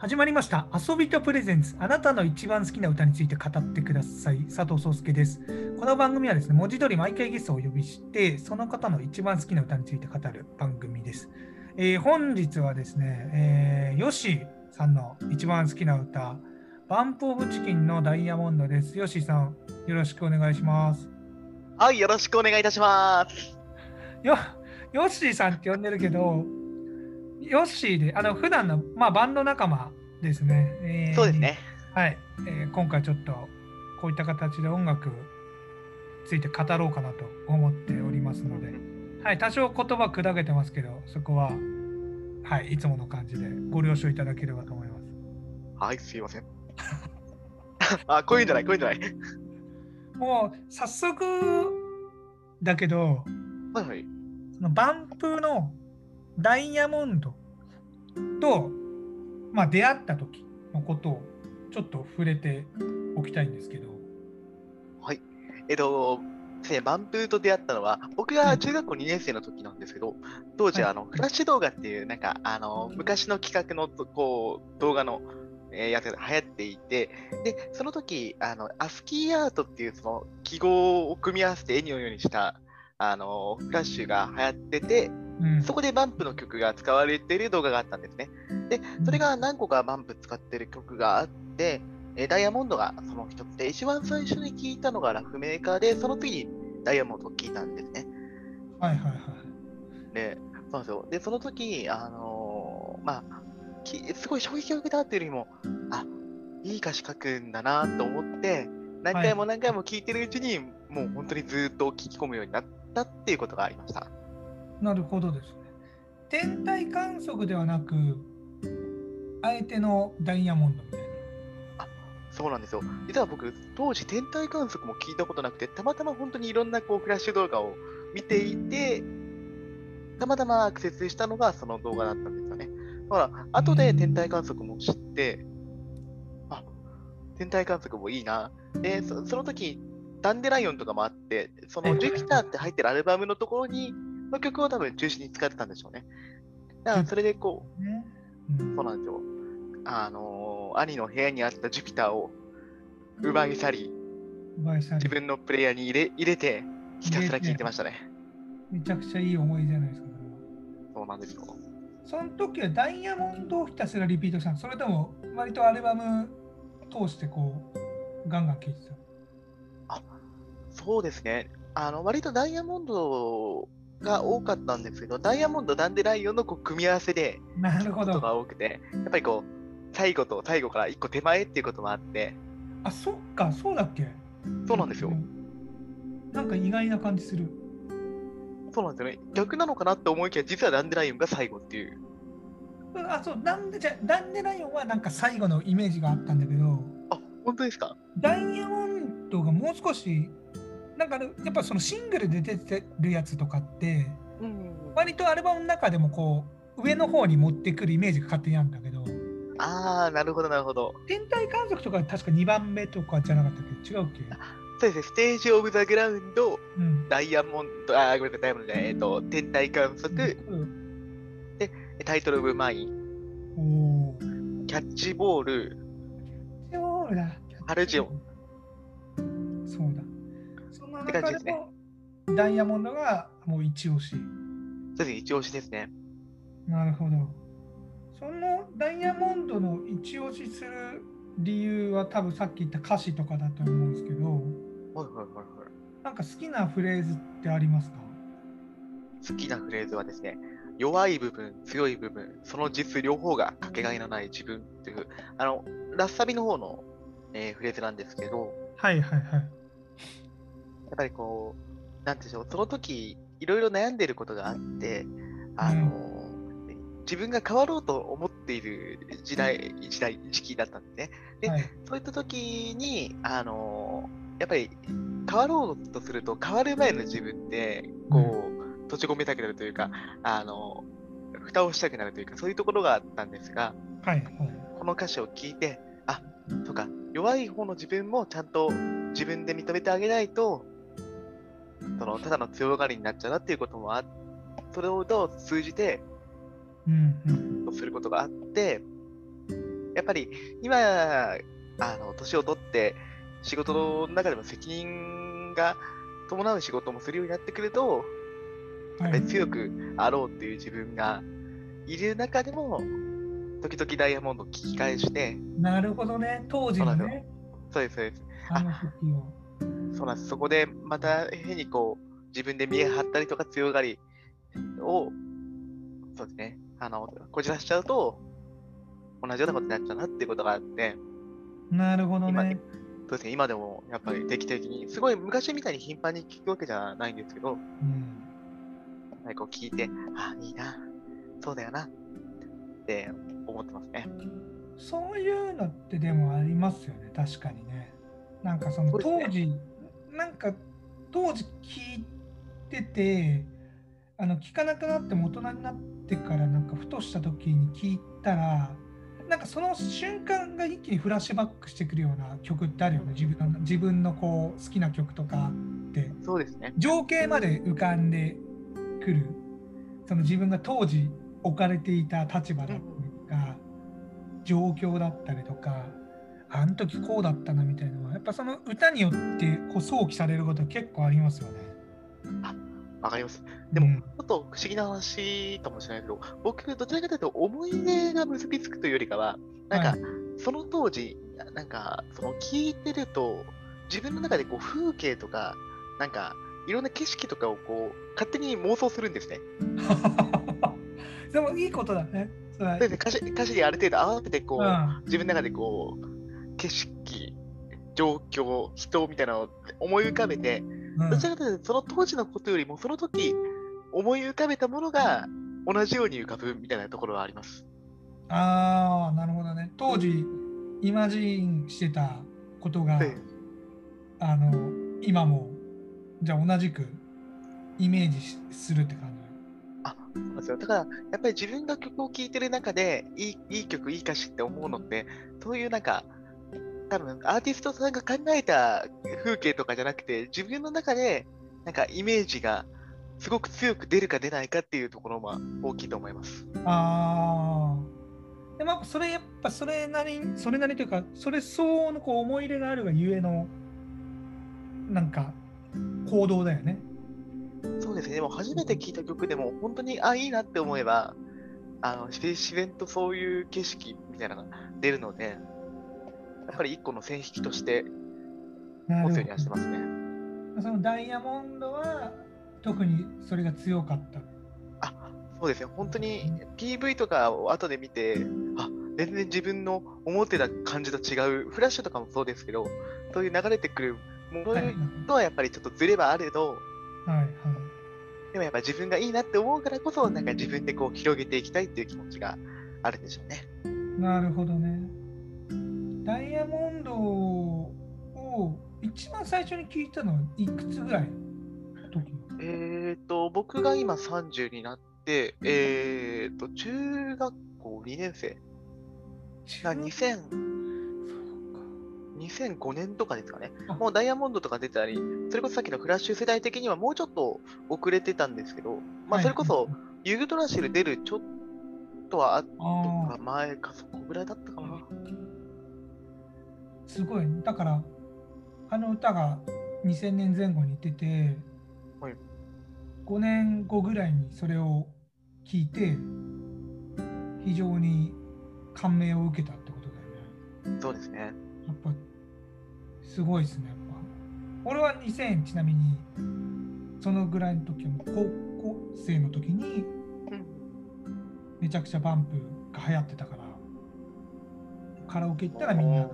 始まりました。遊びとプレゼンツ。あなたの一番好きな歌について語ってください。佐藤壮介です。この番組はですね文字通り毎回ゲストをお呼びしてその方の一番好きな歌について語る番組です、えー本日はですね、えー、ヨシさんの一番好きな歌バンプオブチキンのダイヤモンドです。ヨシさんよろしくお願いします。はい、よろしくお願いいたします。よヨッシーさんって呼んでるけど、ヨッシーで、あの普段の、まあ、バンド仲間ですね。えーそうです。ね。はい、えー今回ちょっとこういった形で音楽について語ろうかなと思っておりますので、はい、多少言葉砕けてますけど、そこは、はい、いつもの感じでご了承いただければと思います。はい、すいません。あ、こういうんじゃない、こういうんじゃない。もう早速だけど、はいはい。そのバンプのダイヤモンドと、まあ、出会った時のことをちょっと触れておきたいんですけど、えっと、バンプーと出会ったのは、僕が中学校2年生の時なんですけど、当時、はい。あの、フラッシュ動画っていう、なんか、あの、昔の企画の、こう、動画の、えーやつが流行っていて、で、その時、あの、アスキーアートっていう、その、記号を組み合わせて絵のようにした、あの、フラッシュが流行ってて、うんそこでバンプの曲が使われている動画があったんですね。で、それが何個かバンプ使ってる曲があって、えーダイヤモンドがその一つで、一番最初に聞いたのがラフメーカーで、その次にダイヤモンドを聞いたんですね。はいはいはい。で、そうなんですよ。で、その時、あのーまあ、きすごい衝撃を受けたっていうよりも、あ、いい歌詞書くんだなと思って、何回も何回も聞いてるうちに、もう本当にずっと聞き込むようになったっていうことがありました。なるほどですね。天体観測ではなく、あえてのダイヤモンドみたいな。そうなんですよ。実は僕、当時天体観測も聞いたことなくて、たまたま本当にいろんなこうフラッシュ動画を見ていて、たまたまアクセスしたのがその動画だったんですよね。だから、後で天体観測も知って、あ、天体観測もいいな。で、そその時、ダンデライオンとかもあって、そのジュピターって入ってるアルバムのところに、の曲を多分中心に使ってたんでしょうね。だからそれでこう、ね。うんそうなんですよ。あのー兄の部屋にあったジュピターを奪い去り、奪い去り自分のプレイヤーに入れ入れて、ひたすら聴いてましたね。めちゃくちゃいい思い出じゃないですか。そうなんですよ。その時はダイヤモンドをひたすらリピートしたのそれとも割とアルバム通してこうガンガン聴いてたそうですね。あの割とダイヤモンドが多かったんですけど、ダイヤモンド、ダンデライオンのこう組み合わせでなるほことど。が多くて、やっぱりこう、最後と最後から一個手前っていうこともあって、あ、そっか、そうだっけ？そうなんですよ。なんか意外な感じする。そうなんですよね。逆なのかなって思いきや、実はダンデライオンが最後っていう。うんあ、そう、なんで、じゃあダンデライオンはなんか最後のイメージがあったんだけど、あ、本当ですか？ダイヤモンドがもう少し、なんかあのやっぱそのシングルで出てるやつとかって、うん。割とアルバムの中でもこう、上の方に持ってくるイメージが勝手にあるんだけど、あー、なるほど、なるほど。天体観測とか確か2番目とかじゃなかったっけ？違うっけ？そうですね、ステージオブザグラウンド、うん。ダイヤモンド、あー、ごめんなさい、ダイヤモンドじゃない、えっと、天体観測、うんタイトルオブマイン、おー。キャッチボール、だ。ハルジオン。って感じですねも、ダイヤモンドがもう一押し。そうですね、一押しですね。なるほど。そのダイヤモンドの一押しする理由は多分さっき言った歌詞とかだと思うんですけど、はいはいはいはい。なんか好きなフレーズってありますか？好きなフレーズはですね、弱い部分、強い部分、その実両方がかけがえのない自分っていう、あの、ラッサビの方の、えーフレーズなんですけど、はいはいはい。やっぱりこう、なんていうんでしょう、その時、いろいろ悩んでいることがあって、あの、自分が変わろうと思っている時代、時代、時期だったんですね。ではい、そういった時に、あの、やっぱり変わろうとすると、変わる前の自分って、こう、閉じ込めたくなるというか、あの、蓋をしたくなるというか、そういうところがあったんですが、はいはい。この歌詞を聞いて、あ、そうか、弱い方の自分もちゃんと自分で認めてあげないと、その、ただの強がりになっちゃうなっていうこともあそれを通じて、うんうん。することがあって、やっぱり今、あの年を取って、仕事の中でも責任が伴う仕事もするようになってくると、やっぱり強くあろうっていう自分がいる中でも、時々ダイヤモンドを聞き返して、なるほどね。当時のね、そうです、そうです。あの時を。そうなんです。そこでまた変にこう、自分で見え張ったりとか強がりを、そうですね、あの、こじらしちゃうと、同じようなことになっちゃうなっていうことがあって、なるほど今ね。そうですね、今でもやっぱり定期的に、すごい昔みたいに頻繁に聞くわけじゃないんですけど、うん。なんかこう聞いて、あ、いいな、そうだよな、って思ってますね。そういうのってでもありますよね、確かにね。なんかその当時、なんか当時聞いてて、あの聞かなくなっても大人になってからなんかふとした時に聞いたら、なんかその瞬間が一気にフラッシュバックしてくるような曲ってあるよね、自分の自分のこう好きな曲とかって。そうですね。情景まで浮かんでくる。その自分が当時置かれていた立場だったりとか、状況だったりとかあの時こうだったなみたいなのはやっぱその歌によってこう想起されること結構ありますよね。わかります。でも、うんちょっと不思議な話かもしれないけど、僕、どちらかというと思い出が結びつくというよりかは、なんか、はいその当時、なんか、その聞いてると、自分の中でこう風景とか、なんか、いろんな景色とかをこう、勝手に妄想するんですね。でもいいことだね。そで歌詞歌詞にある程度合わせて、こう、うん自分の中でこう、景色、状況、人みたいなのを思い浮かべて、うんどちらかというと、その当時のことよりも、その時、思い浮かべたものが同じように浮かぶみたいなところはあります。ああなるほどね。当時イマジンしてたことが、であの今もじゃあ同じくイメージしするって感じ。あ、そうですよ。だから、やっぱり自分が曲を聴いてる中で、いいいい曲、いい歌詞って思うのって、そういうなんか、多分アーティストさんが考えた風景とかじゃなくて、自分の中で、なんかイメージがすごく強く出るか出ないかっていうところは大きいと思います。ああ。でもそれやっぱそれなりにそれなりというかそれ相応のこう思い入れがあるがゆえのなんか行動だよね。そうですね。でも初めて聴いた曲でも、本当に、あ、いいなって思えば、あの自自然とそういう景色みたいなのが出るので、やっぱり一個の線引きとして持つようにはしてますね。ど。そのダイヤモンドは特にそれが強かった。そうですね、本当に PV とかを後で見て、あ全然自分の思ってた感じと違う、フラッシュとかもそうですけど、そういう流れてくるものはいはいとはやっぱりちょっとずれはあれど、はい。でもやっぱ自分がいいなって思うからこそ、なんか自分でこう広げていきたいっていう気持ちがあるんでしょうね。なるほどね。ダイヤモンドを一番最初に聞いたのはいくつぐらいの時？えっ、と、僕が今30になって、えっ、と、中学校2年生。が2000 2005年とかですかね。あ。もうダイヤモンドとか出たり、それこそさっきのフラッシュ世代的にはもうちょっと遅れてたんですけど、まあそれこそユグドラシル出るちょっとは後あか前かそこぐらいだったかな。あすごい。だからあの歌が2000年前後に出て、はい。5年後ぐらいにそれを聞いて非常に感銘を受けたってことだよね。そうですね。やっぱすごいですねやっぱ。俺は2000ちなみにそのぐらいの時はもう高校生の時にうん。めちゃくちゃバンプが流行ってたからカラオケ行ったらみんな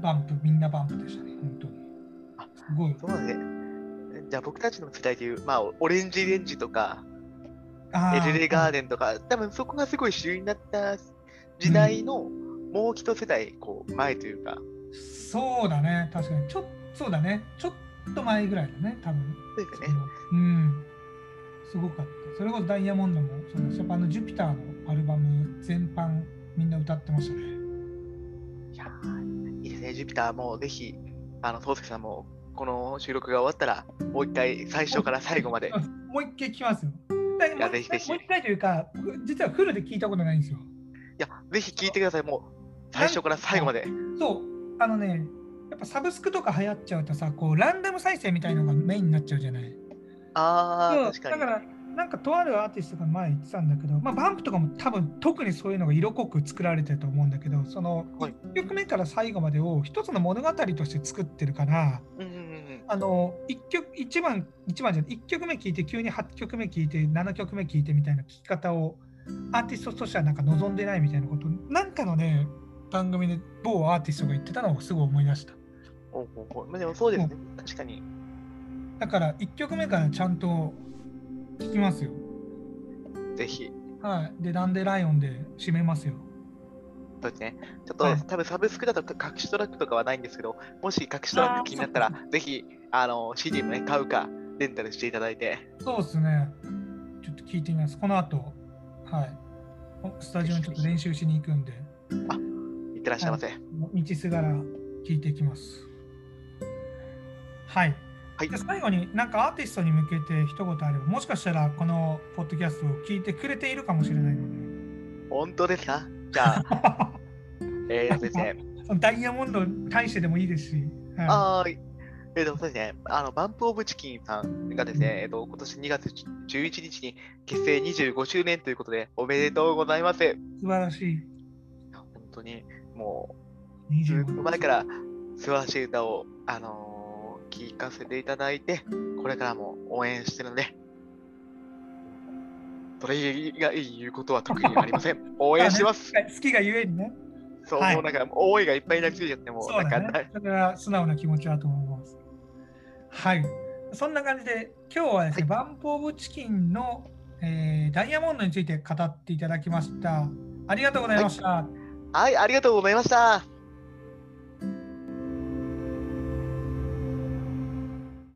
バンプみんなバンプでしたね本当に。あすごい。そうね。じゃあ僕たちの世代でいう、まあ、オレンジレンジとか、あエルレガーデデンとか、多分そこがすごい主流になった時代のもう一世代こう前というか、そうだね。確かに。ちょそうだね。ちょっと前ぐらいだね多分。そうですよね。うん。すごかった。それこそダイヤモンドもそのショパンの「ジュピター」のアルバム全般みんな歌ってましたね。いやーいいですね、ジュピターもぜひ、あの、宗介さんもこの収録が終わったら、もう一回最初から最後まで。もう一回聞きますよだからもう一ぜひぜひ回もう一回というか実はフルで聞いたことないんですよいや、ぜひ聞いてください。も最初から最後まで。そう、あのね、やっぱサブスクとか流行っちゃうとさ、こうランダム再生みたいのがメインになっちゃうじゃない。ああ、確かに。だから、なんかとあるアーティストが前言ってたんだけど、まあ、バンプとかも多分特にそういうのが色濃く作られてると思うんだけど、そのはい。1曲目から最後までを一つの物語として作ってるから、うんうんうんあの1曲一番一番じゃない1曲目聴いて急に8曲目聴いて7曲目聴いてみたいな聴き方をアーティストとしてはなんか望んでないみたいなこと。なんかのね番組で某アーティストが言ってたのをすごい思い出した。おうおうおう。まあでもそうですね。確かに。だから1曲目からちゃんと聴きますよ。ぜひ。はい。でダンデライオンで締めますよ。そうですね。ちょっと、はい。多分サブスクだと隠しトラックとかはないんですけど、もし隠しトラック気になったらぜひ、あの、CD もね、買うか、レンタルしていただいて、そうですね。ちょっと聞いてみます。この後はい。おスタジオにちょっと練習しに行くんで。いってらっしゃいませ。道すがら聞いていきます。はい。はい。で最後になんかアーティストに向けて一言あれば、もしかしたらこのポッドキャストを聞いてくれているかもしれないので、本当ですか？じゃあ、えーダイヤモンドに対してでもいいですし、はい。えーとそうですね、あの、バンプオブチキンさんがですね、えーと、今年2月11日に結成25周年ということで、おめでとうございます。素晴らしい。本当に、もう、ず25っと前から素晴らしい歌を、あのー聞かせていただいて、これからも応援してるので、それ以外言うことは特にありません。応援してます。はい好きがゆえにね。そう、はいもうなんか、思いがいっぱいになりすぎちゃって、もう、そうだね。それは素直な気持ちだと思います。はい。そんな感じで、今日はですね、バンプオブチキンの、えーダイヤモンドについて語っていただきました。ありがとうございました。はい、ありがとうございました。